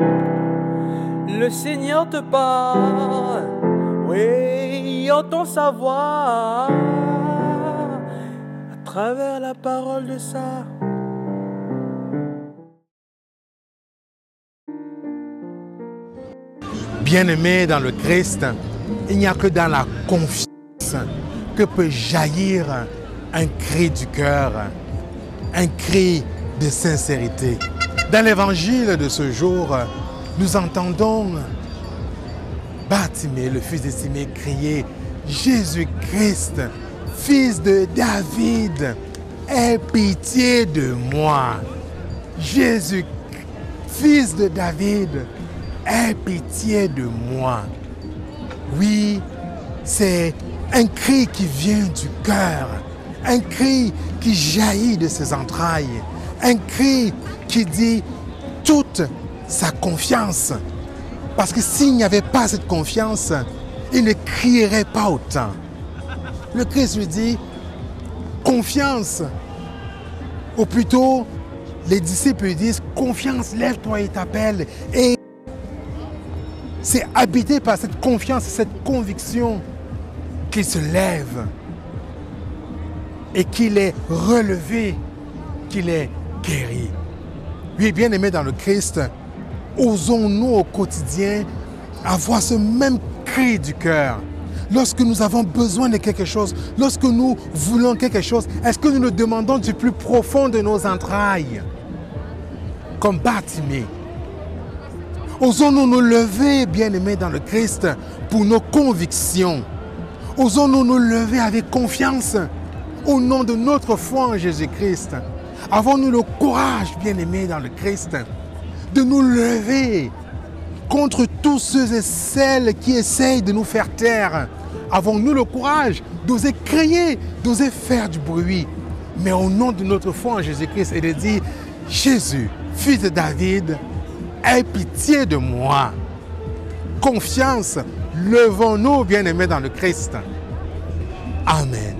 Le Seigneur te parle, oui, entend sa voix à travers la parole de ça. Bien-aimé dans le Christ, il n'y a que dans la confiance que peut jaillir un cri du cœur, un cri de sincérité. Dans l'évangile de ce jour, nous entendons Bartimée, le fils d'Estimé, crier Jésus-Christ, fils de David, aie pitié de moi. Jésus, fils de David, aie pitié de moi. Oui, c'est un cri qui vient du cœur, un cri qui jaillit de ses entrailles, un cri qui dit toute sa confiance. Parce que s'il n'y avait pas cette confiance, il ne crierait pas autant. Le Christ lui dit, confiance. Ou plutôt, les disciples lui disent, confiance, lève-toi et t'appelle. Et c'est habité par cette confiance, cette conviction qu'il se lève et qu'il est relevé, qu'il est guéri. Oui, bien aimé dans le Christ, osons-nous au quotidien avoir ce même cri du cœur. Lorsque nous avons besoin de quelque chose, lorsque nous voulons quelque chose, est-ce que nous le demandons du plus profond de nos entrailles? Comme Bartimée. Osons-nous nous lever, bien-aimés dans le Christ, pour nos convictions. Osons-nous nous lever avec confiance au nom de notre foi en Jésus-Christ. Avons-nous le courage, bien-aimés dans le Christ, de nous lever contre tous ceux et celles qui essayent de nous faire taire? Avons-nous le courage d'oser crier, d'oser faire du bruit, mais au nom de notre foi en Jésus-Christ et de dire, Jésus, fils de David, aie pitié de moi. Confiance, levons-nous, bien-aimés dans le Christ. Amen.